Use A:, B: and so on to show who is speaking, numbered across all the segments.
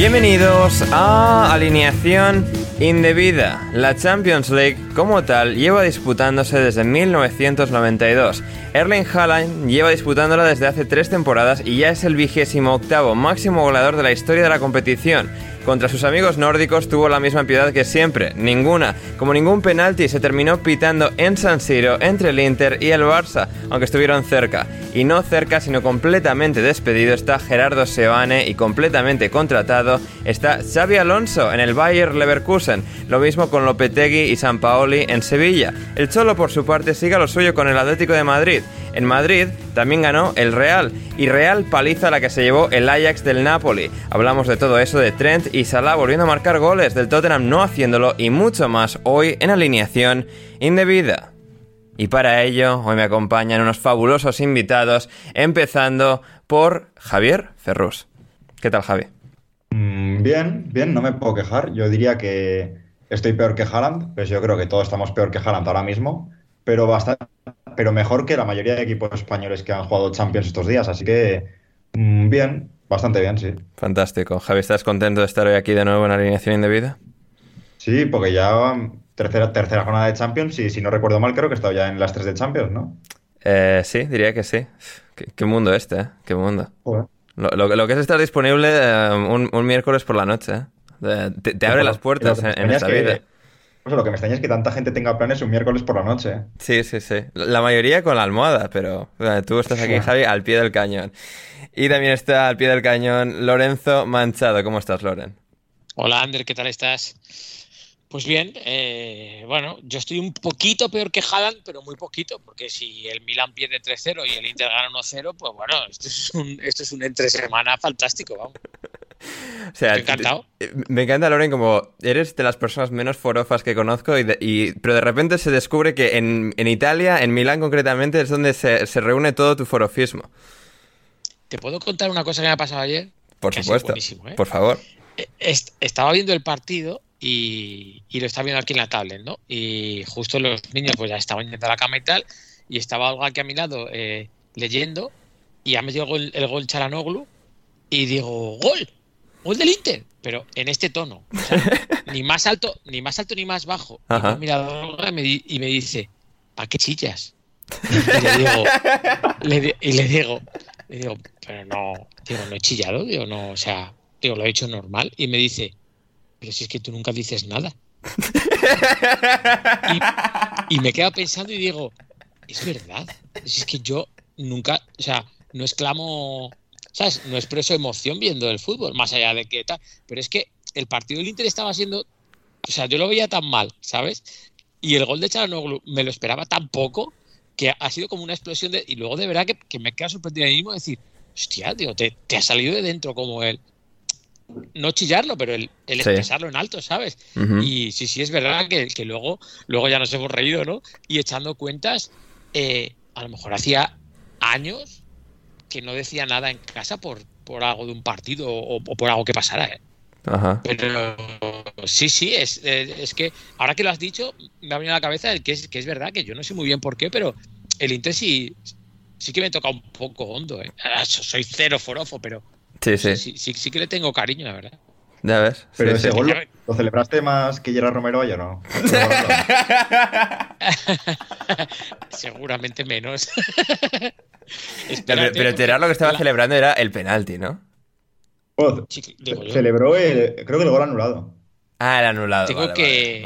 A: Bienvenidos a Alineación Indebida. La Champions League, como tal, lleva disputándose desde 1992. Erling Haaland lleva disputándola desde hace tres temporadas y ya es el vigésimo octavo máximo goleador de la historia de la competición. Contra sus amigos nórdicos tuvo la misma piedad que siempre, ninguna. Como ningún penalti se terminó pitando en San Siro entre el Inter y el Barça, aunque estuvieron cerca. Y no cerca, sino completamente despedido está Gerardo Seoane y completamente contratado está Xavi Alonso en el Bayer Leverkusen. Lo mismo con Lopetegui y Sampaoli en Sevilla. El Cholo por su parte sigue lo suyo con el Atlético de Madrid. En Madrid también ganó el Real y Real paliza la que se llevó el Ajax del Napoli. Hablamos de todo eso de Trent y Salah volviendo a marcar goles, del Tottenham no haciéndolo y mucho más hoy en alineación indebida. Y para ello hoy me acompañan unos fabulosos invitados, empezando por Javier Ferrus. ¿Qué tal Javi?
B: Mm, bien, bien, no me puedo quejar. Yo diría que estoy peor que Haaland, pues yo creo que todos estamos peor que Haaland ahora mismo, pero bastante pero mejor que la mayoría de equipos españoles que han jugado Champions estos días. Así que, mm, bien, bastante bien, sí.
A: Fantástico. Javi, ¿estás contento de estar hoy aquí de nuevo en alineación indebida?
B: Sí, porque ya tercera, tercera jornada de Champions y si no recuerdo mal, creo que he estado ya en las tres de Champions, ¿no?
A: Eh, sí, diría que sí. Qué, mundo este, ¿eh? Qué mundo. Lo, que es estar disponible eh, un, miércoles por la noche. ¿eh? Te, abre las puertas en, esta vida
B: lo que me extraña es que tanta gente tenga planes un miércoles por la noche.
A: Sí, sí, sí. La mayoría con la almohada, pero tú estás aquí, Javi, al pie del cañón. Y también está al pie del cañón Lorenzo Manchado. ¿Cómo estás, Loren?
C: Hola, Ander, ¿qué tal estás? Pues bien, eh, bueno, yo estoy un poquito peor que Haaland, pero muy poquito, porque si el Milan pierde 3-0 y el Inter gana 1-0, pues bueno, esto es un, esto es un entre semana fantástico, vamos.
A: O sea, encantado. Me encanta, Loren, como eres de las personas menos forofas que conozco, y, pero de repente se descubre que en, Italia, en Milán concretamente, es donde se, reúne todo tu forofismo.
C: ¿Te puedo contar una cosa que me ha pasado ayer?
A: Por supuesto. ¿eh? Por favor.
C: Eh, estaba viendo el partido y, lo estaba viendo aquí en la tablet, ¿no? Y justo los niños pues ya estaban yendo a la cama y tal, y estaba algo aquí a mi lado eh, leyendo, y ya me llegó el, el gol Charanoglu, y digo, ¡gol! gol del Inter, pero en este tono. ni más alto, ni más alto ni más bajo. Y, y, me, dice, ¿para qué chillas? Y le digo, y le digo, le digo, pero no, digo, no he chillado, digo, no, o sea, digo, lo he hecho normal. Y me dice, pero si es que tú nunca dices nada. y, y me quedo pensando y digo, es verdad, si es que yo nunca, o sea, no exclamo ¿sabes? No expreso emoción viendo el fútbol, más allá de que tal. Pero es que el partido del Inter estaba siendo. O sea, yo lo veía tan mal, ¿sabes? Y el gol de Charanoglu me lo esperaba tan poco que ha sido como una explosión de. Y luego de verdad que, me queda sorprendido a mismo decir, hostia, tío, te, ha salido de dentro como él. No chillarlo, pero el, expresarlo en alto, ¿sabes? Y sí, sí, es verdad que, que, luego, luego ya nos hemos reído, ¿no? Y echando cuentas, eh, a lo mejor hacía años que no decía nada en casa por, por algo de un partido o, por algo que pasara. ¿eh? Pero sí, sí, es, es, que ahora que lo has dicho, me ha venido a la cabeza el que es, que es verdad que yo no sé muy bien por qué, pero el Inter sí, sí que me toca un poco hondo. ¿eh? Soy cero forofo, pero
A: sí, sí.
C: Sí, sí, que le tengo cariño, la verdad.
A: Ya ves.
B: Pero ese gol lo, celebraste más que Gerard Romero ayer, ¿no?
C: Seguramente menos.
A: pero, pero lo que estaba celebrando era el penalti, ¿no?
B: celebró, el, creo que el gol anulado.
A: Ah, el anulado.
C: Tengo
A: vale,
C: que.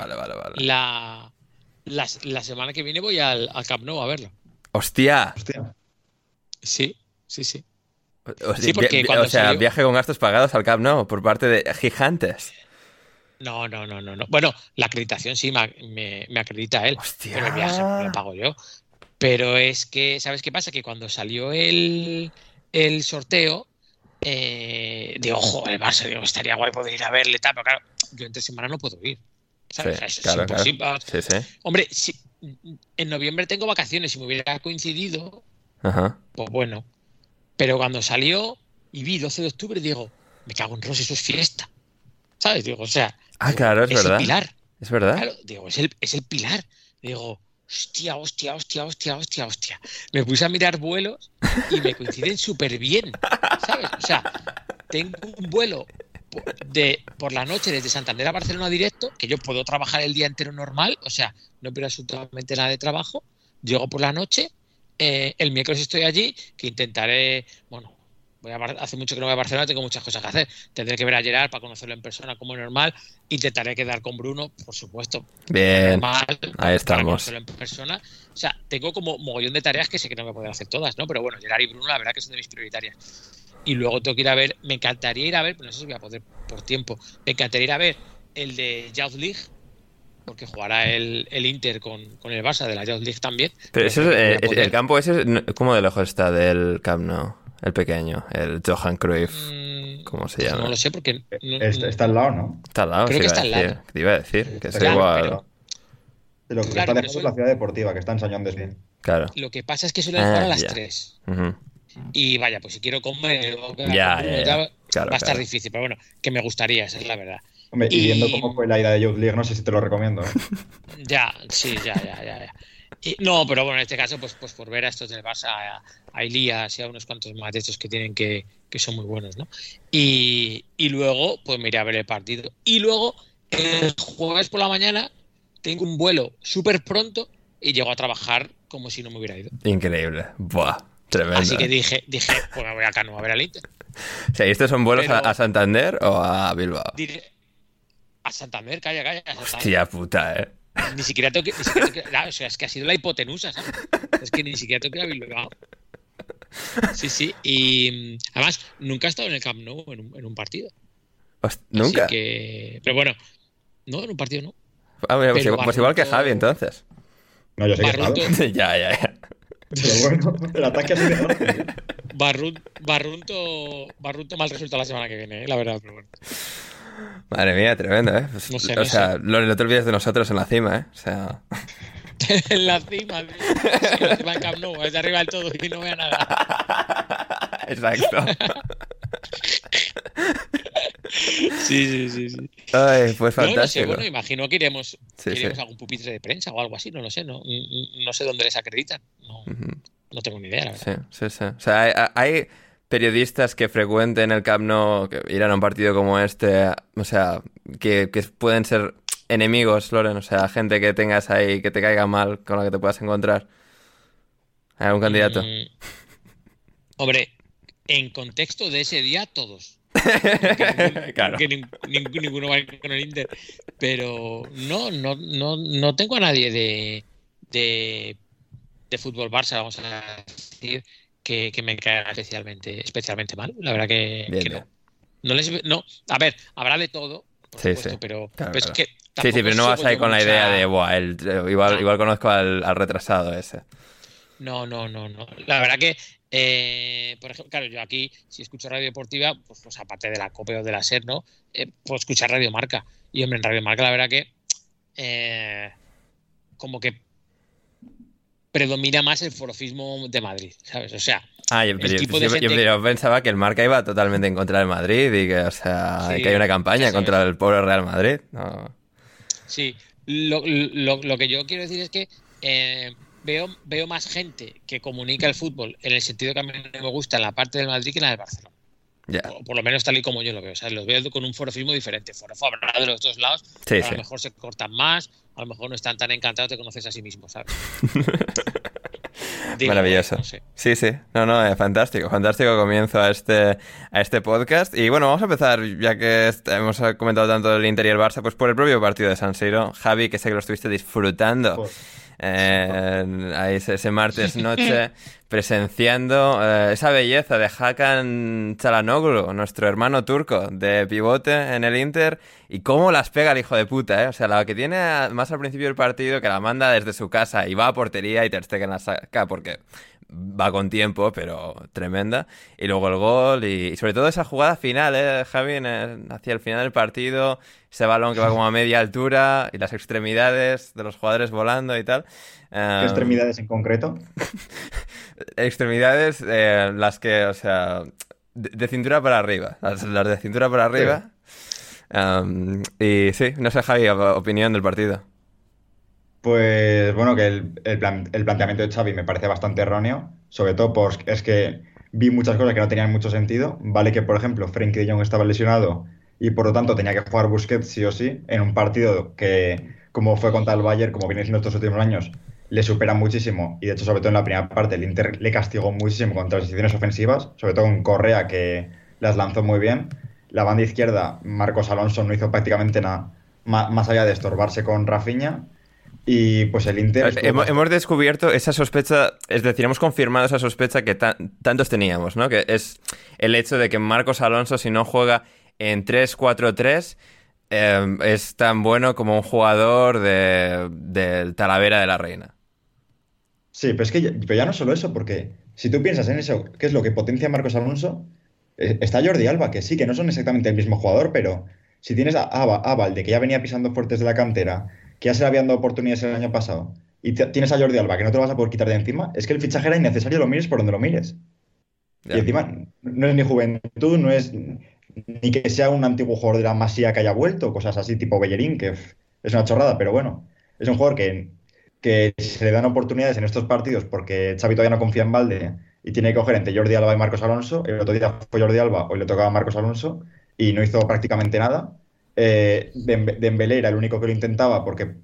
C: La, la, semana que viene voy al, al Camp Nou a verlo.
A: ¡Hostia!
B: Hostia.
C: Sí, sí, sí.
A: O,
C: Sí, porque cuando
A: o sea,
C: salió-
A: viaje con gastos pagados al Camp Nou por parte de gigantes.
C: No, no, no, no, no. Bueno, la acreditación sí me, me- me acredita él,
A: Hostia.
C: pero el viaje me lo pago yo. Pero es que, ¿sabes qué pasa? Que cuando salió el, el sorteo, eh, digo, ojo, el Barça, digo, estaría guay poder ir a verle, tal, pero claro, yo entre semana no puedo ir. ¿sabes?
A: Sí, claro,
C: imposible.
A: Sí, sí.
C: Hombre, si en noviembre tengo vacaciones, si me hubiera coincidido,
A: Ajá.
C: pues bueno. Pero cuando salió y vi 12 de octubre, digo, me cago en Ross, eso es fiesta. ¿Sabes? Digo, o sea,
A: Ah,
C: digo,
A: claro, es
C: el
A: verdad.
C: pilar.
A: Es verdad.
C: Claro, digo, es el, es el pilar. Digo, hostia, hostia, hostia, hostia, hostia, hostia. Me puse a mirar vuelos y me coinciden súper bien, ¿sabes? O sea, tengo un vuelo de, por la noche desde Santander a Barcelona directo, que yo puedo trabajar el día entero normal, o sea, no pierdo absolutamente nada de trabajo. Llego por la noche, eh, el miércoles estoy allí, que intentaré, bueno, voy a, hace mucho que no voy a Barcelona, tengo muchas cosas que hacer. Tendré que ver a Gerard para conocerlo en persona como normal. Intentaré quedar con Bruno, por supuesto,
A: Bien.
C: normal,
A: ahí estamos.
C: conocerlo en persona. O sea, tengo como mogollón de tareas que sé que no voy a poder hacer todas, ¿no? Pero bueno, Gerard y Bruno, la verdad que son de mis prioritarias. Y luego tengo que ir a ver, me encantaría ir a ver, pero no sé si voy a poder por tiempo. Me encantaría ir a ver el de Youth League, porque jugará el, el Inter con, con el Barça de la Youth League también.
A: Pero eso es, eh, es-
C: poder.
A: el campo ese, ¿cómo de lejos está del Camp Nou? El pequeño, el Johan Cruyff.
C: Mm,
A: ¿Cómo se
C: pues
A: llama?
C: No lo sé porque... no-
B: Está, está al lado, ¿no?
A: Está al lado,
C: Creo
A: sí
C: que está al lado.
A: Te iba a decir, que es
C: Claro,
A: igual.
C: pero-
B: Lo que
C: Claro,
B: está
C: pero
B: lejos
C: eso-
B: es la ciudad deportiva, que está en Sañón de.
A: Claro.
C: Lo que pasa es que suelen
A: Ah,
C: jugar a las
A: ya.
C: 3.
A: Ujú.
C: Y vaya, pues si quiero comer
A: Ya,
C: con
A: ya,
C: uno y
A: ya.
C: tal,
A: Claro,
C: va a estar
A: claro.
C: difícil, pero bueno, que me gustaría, esa es la verdad.
B: Hombre, y...
C: Y-
B: viendo cómo fue la ida de Youth League, no sé si te lo recomiendo. ¿eh?
C: Ya, sí, ya, ya, ya. ya. Y- no, pero bueno, en este caso, pues, pues por ver a estos del Barça, a, a Elías y a unos cuantos más de estos que tienen que, que son muy buenos, ¿no? Y, y luego, pues me iré a ver el partido. Y luego, el jueves por la mañana, tengo un vuelo súper pronto y llego a trabajar como si no me hubiera ido.
A: Increíble. Buah, tremendo.
C: Así que dije, dije, pues me voy a Cano a ver al Inter.
A: O sea, ¿y estos son vuelos a,
C: Pero-
A: a Santander o a Bilbao?
C: Diré, a Santander, calla, calla. a.
A: Hostia puta, eh.
C: Ni siquiera tengo que. Ni siquiera tengo que- o sea, es que ha sido la hipotenusa, ¿sabes? Es que ni siquiera tengo que ir a Bilbao. Sí, sí. Y además, nunca he estado en el Camp Nou en un, en un partido.
A: Host-
C: Así
A: ¿Nunca?
C: que- Pero bueno, no, en un partido no.
A: Ah, mira, pues, igual, pues igual que Javi, entonces.
B: No, yo sé que
C: Barroco-
B: estado.
A: ya, ya, ya.
B: Pero bueno, el ataque ha sido
C: Barrunto, Barrunto mal resulta la semana que viene, ¿eh? la verdad, pero bueno.
A: Madre mía, tremendo, ¿eh? Pues,
C: No sé,
A: o
C: no
A: sea,
C: sé.
A: no, no te olvides de nosotros en la cima, ¿eh? O sea...
C: en la cima, tío. Sí, en la cima del Camp Nou, desde arriba del todo y no vea nada.
A: Exacto.
C: Sí, sí, sí. sí.
A: Ay, pues
C: No, no sé,
A: fantástico.
C: bueno, imagino que iremos,
A: Sí,
C: que iremos
A: sí.
C: a algún pupitre de prensa o algo así, no lo sé, no, no sé dónde les acreditan. No tengo ni idea, la verdad.
A: Sí, sí, sí. O sea, hay, hay periodistas que frecuenten el Camp Nou, que irán a un partido como este, o sea, que, que pueden ser enemigos, Loren, o sea, gente que tengas ahí que te caiga mal, con la que te puedas encontrar. ¿Hay algún candidato?
C: Mm, hombre, en contexto de ese día, todos.
A: claro.
C: Que nin- nin- ninguno va con el Inter. Pero no, no, no, no tengo a nadie de, de, de fútbol Barça, vamos a decir, que, que me caiga especialmente, especialmente mal. La verdad que,
A: Bien,
C: que no. No les, no. A ver, habrá de todo, por
A: Sí,
C: supuesto,
A: sí.
C: pero,
A: Claro,
C: pero es
A: claro.
C: que
A: Sí, sí, pero no vas ahí con la idea de, buah, el- igual,
C: No.
A: igual conozco al, al retrasado ese.
C: No, no, no, no. La verdad que, eh, por ejemplo, claro, yo aquí, si escucho radio deportiva, pues, pues aparte de la COPE o de la SER, ¿no? Eh, puedo escuchar Radio Marca. Y hombre, en Radio Marca, la verdad que eh, como que predomina más el forofismo de Madrid, ¿sabes? O sea,
A: Ah, yo,
C: gente-
A: pensaba que el Marca iba totalmente en contra del Madrid y que, o sea,
C: Sí,
A: que hay una campaña contra el pobre Real Madrid. No.
C: sí, lo, lo- lo que yo quiero decir es que eh, veo, veo más gente que comunica el fútbol en el sentido que a mí no me gusta en la parte del Madrid que en la del Barcelona.
A: Ya.
C: por, por lo menos tal y como yo lo veo. O sea, los veo con un forofismo diferente. Forofo habrá de los dos lados.
A: Sí,
C: pero a
A: sí.
C: lo mejor se cortan más, a lo mejor no están tan encantados de conocerse a sí mismos, ¿sabes? Digo,
A: Maravilloso.
C: no sé.
A: Sí, sí. No, no, eh, fantástico. Fantástico comienzo a este, a este podcast. Y bueno, vamos a empezar, ya que hemos comentado tanto el Inter y el Barça, pues por el propio partido de San Siro. Javi, que sé que lo estuviste disfrutando
B: Joder.
A: Eh, ahí ese, martes noche, presenciando eh, esa belleza de Hakan Chalanoglu, nuestro hermano turco, de pivote en el Inter, y cómo las pega el hijo de puta, ¿eh? O sea, la que tiene más al principio del partido, que la manda desde su casa y va a portería y Ter Stegen la saca, porque va con tiempo, pero tremenda. Y luego el gol y, sobre todo esa jugada final, ¿eh, Javi? hacia el final del partido, ese balón que va como a media altura y las extremidades de los jugadores volando y tal.
B: ¿Qué em, extremidades en concreto?
A: extremidades, eh, las que, o sea, de, cintura para arriba. Las, de cintura para arriba. Em, y sí, no sé, Javi, opinión del partido.
B: Pues bueno, que el, planteamiento de Xavi me parece bastante erróneo, sobre todo porque es que vi muchas cosas que no tenían mucho sentido. Vale que, por ejemplo, Frenkie de Jong estaba lesionado y por lo tanto tenía que jugar Busquets sí o sí en un partido que, como fue contra el Bayern, como viene siendo estos últimos años, le supera muchísimo y de hecho, sobre todo en la primera parte, el Inter le castigó muchísimo contra las decisiones ofensivas, sobre todo en Correa que las lanzó muy bien. La banda izquierda, Marcos Alonso no hizo prácticamente nada más allá de estorbarse con Rafinha y pues el Inter.
A: Hemos, descubierto esa sospecha, es decir, hemos confirmado esa sospecha que tantos teníamos, ¿no? Que es el hecho de que Marcos Alonso, si no juega en 3-4-3, em, es tan bueno como un jugador del Talavera de la Reina.
B: Sí, pero es que ya, pero ya no solo eso, porque si tú piensas en eso, ¿qué es lo que potencia a Marcos Alonso? Eh, está Jordi Alba, que sí, que no son exactamente el mismo jugador, pero si tienes a, a Valde, que ya venía pisando fuertes de la cantera que ya se le habían dado oportunidades el año pasado, y tienes a Jordi Alba, que no te lo vas a poder quitar de encima, es que el fichaje era innecesario, lo mires por donde lo mires. Y encima, no es ni juventud, no es ni que sea un antiguo jugador de la Masía que haya vuelto, cosas así tipo Bellerín, que es una chorrada, pero bueno, es un jugador que, que se le dan oportunidades en estos partidos porque Xavi todavía no confía en Valde y tiene que coger entre Jordi Alba y Marcos Alonso. El otro día fue Jordi Alba, hoy le tocaba a Marcos Alonso y no hizo prácticamente nada. Eh, era el único que lo intentaba porque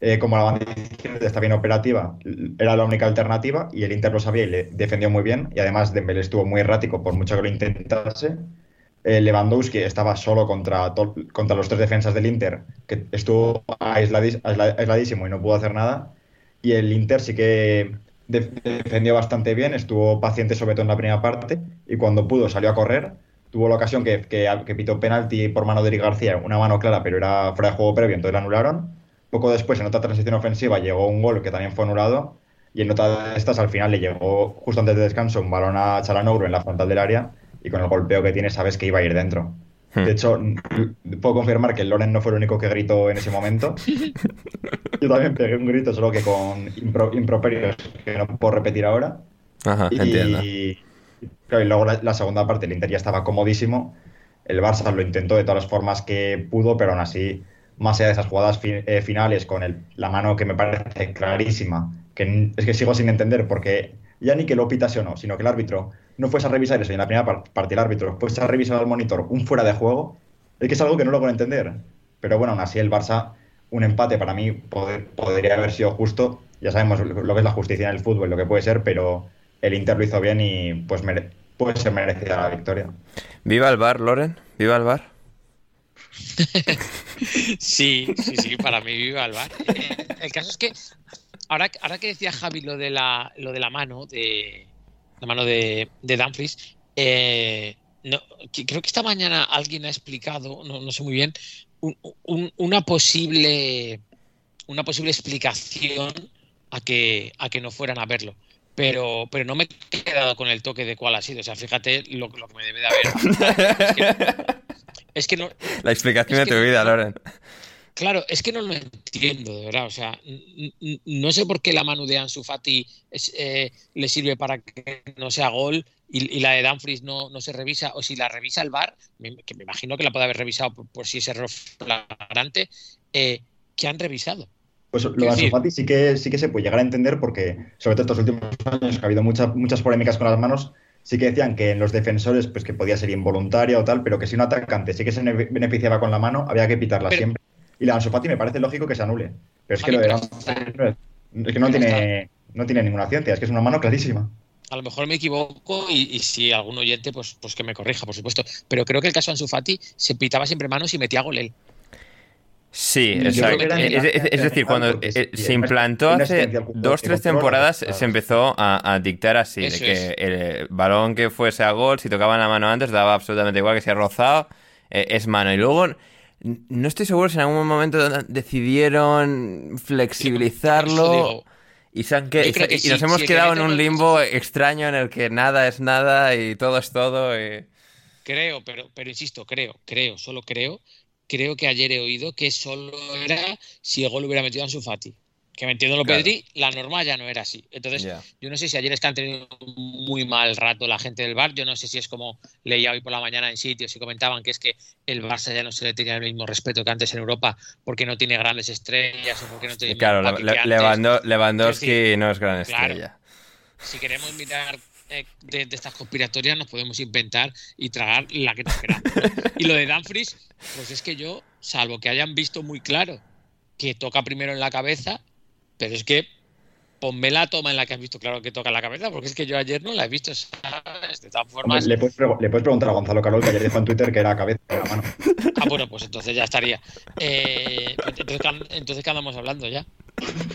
B: eh, como la banda izquierda está bien operativa, era la única alternativa y el Inter lo sabía y le defendió muy bien. Y además Dembélé estuvo muy errático por mucho que lo intentase. Eh, Lewandowski estaba solo contra, contra los tres defensas del Inter, que estuvo aisladísimo y no pudo hacer nada. Y el Inter sí que defendió bastante bien, estuvo paciente sobre todo en la primera parte y cuando pudo salió a correr tuvo la ocasión que, que, pitó penalti por mano de Eric García, una mano clara, pero era fuera de juego previo, entonces la anularon. Poco después, en otra transición ofensiva, llegó un gol que también fue anulado. Y en otra de estas, al final le llegó, justo antes de descanso, un balón a Chalanoglu en la frontal del área. Y con el golpeo que tiene, sabes que iba a ir dentro. Hmm. De hecho, puedo confirmar que Loren no fue el único que gritó en ese momento. Yo también pegué un grito, solo que con improperios que no puedo repetir ahora.
A: Ajá, entiendo.
B: Y, luego la, segunda parte, el Inter ya estaba comodísimo. El Barça lo intentó de todas las formas que pudo, pero aún así, más allá de esas jugadas eh, finales con la mano que me parece clarísima, que es que sigo sin entender porque ya ni que lo pitase o no, sino que el árbitro no fuese a revisar eso y en la primera parte el árbitro fuese a revisar al monitor un fuera de juego, es que es algo que no lo puedo entender. Pero bueno, aún así el Barça, un empate para mí podría haber sido justo. Ya sabemos lo que es la justicia en el fútbol, lo que puede ser, pero el Inter lo hizo bien y pues puede ser merecida la victoria.
A: Viva el bar, Loren, viva el bar.
C: sí, sí, sí, para mí viva el bar. Eh, el caso es que ahora, ahora que decía Javi lo de la, lo de la mano, de la mano de, de Dumfries, eh, creo que esta mañana alguien ha explicado, no, sé muy bien, una posible una posible explicación a que, a que no fueran a verlo pero, pero no me he quedado con el toque de cuál ha sido. O sea, fíjate lo, que me debe de haber. Es que, no.
A: La explicación de tu vida, Loren.
C: Claro, es que no lo entiendo, de verdad. O sea, no sé por qué la mano de Ansu Fati eh, le sirve para que no sea gol y, la de Danfries no, no, se revisa, o si la revisa el VAR, que me imagino que la puede haber revisado por, si es error flagrante, eh, que han revisado.
B: Pues lo de Ansu sí que, sí que se puede llegar a entender porque, sobre todo estos últimos años, que ha habido muchas muchas polémicas con las manos, sí que decían que en los defensores pues que podía ser involuntaria o tal, pero que si un atacante sí que se beneficiaba con la mano, había que pitarla siempre. Y la Ansu me parece lógico que se anule. Pero es que lo de es que no tiene, no tiene ninguna ciencia, es que es una mano clarísima.
C: A lo mejor me equivoco y, si algún oyente, pues, pues que me corrija, por supuesto. Pero creo que el caso de Ansu se pitaba siempre manos y metía gol él.
A: Sí, exacto.
B: era
A: Es, es- es decir, cuando eh,
B: sí,
A: se implantó hace dos, tres temporadas,
B: claro.
A: se empezó a, a dictar así, de que
C: es.
A: el balón que fuese a gol, si tocaban la mano antes, daba absolutamente igual que si ha rozado, eh, es mano. Y luego, no estoy seguro si en algún momento decidieron flexibilizarlo y, se han que-
C: creo que
A: y
C: sí,
A: nos hemos
C: si
A: quedado en un limbo extraño en el que nada es nada y todo es todo. y-
C: Creo, pero, pero insisto, creo, creo, solo creo. Creo que ayer he oído que solo era si el gol hubiera metido a Ansu Fati. Que me entiendo lo
A: Claro.
C: Pedri, la norma ya no era así. Entonces, yo no sé si ayer es que han tenido muy mal rato la gente del Bar. Yo no sé si es como leía hoy por la mañana en sitios y comentaban que es que el Barça ya no se le tenía el mismo respeto que antes en Europa porque no tiene grandes estrellas o porque no tiene
A: Claro, Lewandowski no es gran
C: claro.
A: estrella.
C: si queremos mirar eh, de, de estas conspiratorias, nos podemos inventar y tragar la que nos queramos. Y lo de Danfries, pues es que yo, salvo que hayan visto muy claro que toca primero en la cabeza, pero es que ponme la toma en la que has visto claro que toca en la cabeza, porque es que yo ayer no la he visto, ¿sabes? De todas formas,
B: le, puedes pregu- le puedes preguntar a Gonzalo Carol, que ayer dijo en Twitter que era cabeza de la mano.
C: ah, bueno, pues entonces ya estaría. Eh, entonces, ¿qué- entonces, ¿qué andamos hablando ya?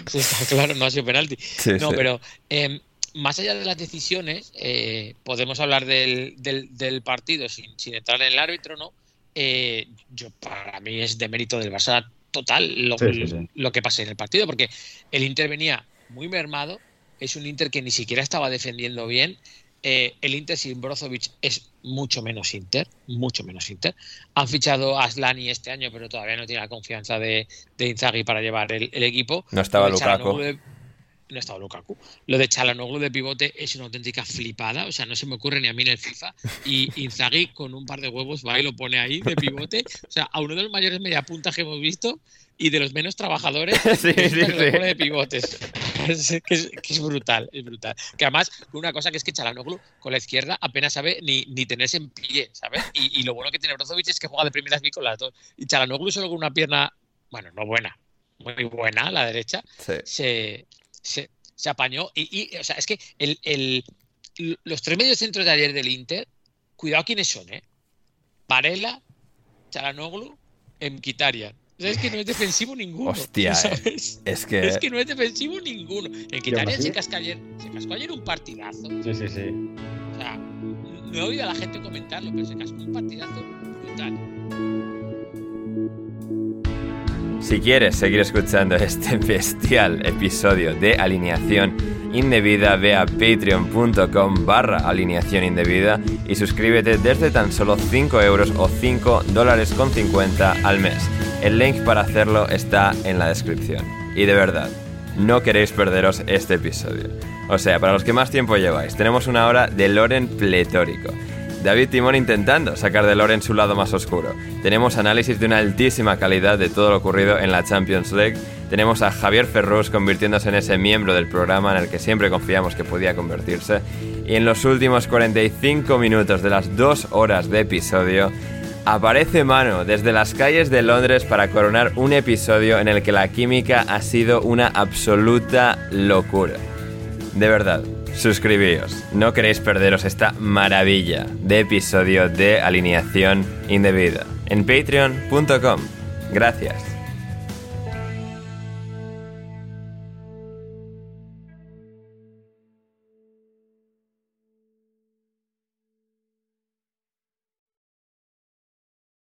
C: Sí, está claro, no ha sido penalti.
A: Sí,
C: No,
A: sí.
C: pero eh, más allá de las decisiones, eh, podemos hablar del, del- del partido sin, sin entrar en el árbitro, ¿no? Eh, yo, para mí es de mérito del Barça total lo,
B: Sí, sí, sí.
C: lo que pase en el partido, porque el Inter venía muy mermado, es un Inter que ni siquiera estaba defendiendo bien. Eh, el Inter sin Brozovic es mucho menos Inter, mucho menos Inter. Han fichado a Aslani este año, pero todavía no tiene la confianza de, de Inzaghi para llevar el, el equipo.
A: No estaba Lukaku.
C: No estaba Lukaku. Lo de Chalanoglu de pivote es una auténtica flipada. O sea, no se me ocurre ni a mí en el FIFA. Y Inzaghi con un par de huevos va y lo pone ahí de pivote. O sea, a uno de los mayores mediapuntas que hemos visto y de los menos trabajadores
A: Sí, sí, sí.
C: pone de pivotes. Es, que, es, que es brutal, es brutal. Que además, una cosa que es que Chalanoglu con la izquierda apenas sabe ni, ni tenerse en pie, ¿sabes? Y, y lo bueno que tiene Brozovic es que juega de primeras y con las dos. Y Chalanoglu solo con una pierna, bueno, no buena, muy buena, la derecha,
A: Sí.
C: se, se, se apañó. Y, y, o sea, es que el, el- los tres medios centros de ayer del Inter, cuidado quiénes son, ¿eh? Varela, Chalanoglu, Mkhitaryan. O sea, es que no es defensivo ninguno.
A: Hostia, eh.
C: ¿sabes?
A: Es que.
C: Es que no es defensivo ninguno. Mkhitaryan se cascó ayer, se cascó ayer un partidazo.
B: Sí, sí, sí.
C: O sea, no he oído a la gente comentarlo, pero se cascó un partidazo brutal.
A: Si quieres seguir escuchando este bestial episodio de alineación indebida, ve a patreon.com barra alineación indebida y suscríbete desde tan solo 5 euros o 5 dólares con 50 al mes. El link para hacerlo está en la descripción. Y de verdad, no queréis perderos este episodio. O sea, para los que más tiempo lleváis, tenemos una hora de Loren pletórico. David Timón intentando sacar de Loren su lado más oscuro. Tenemos análisis de una altísima calidad de todo lo ocurrido en la Champions League. Tenemos a Javier Ferrus convirtiéndose en ese miembro del programa en el que siempre confiamos que podía convertirse. Y en los últimos 45 minutos de las dos horas de episodio, aparece Mano desde las calles de Londres para coronar un episodio en el que la química ha sido una absoluta locura. De verdad, suscribíos. No queréis perderos esta maravilla de episodio de alineación indebida en patreon.com. Gracias.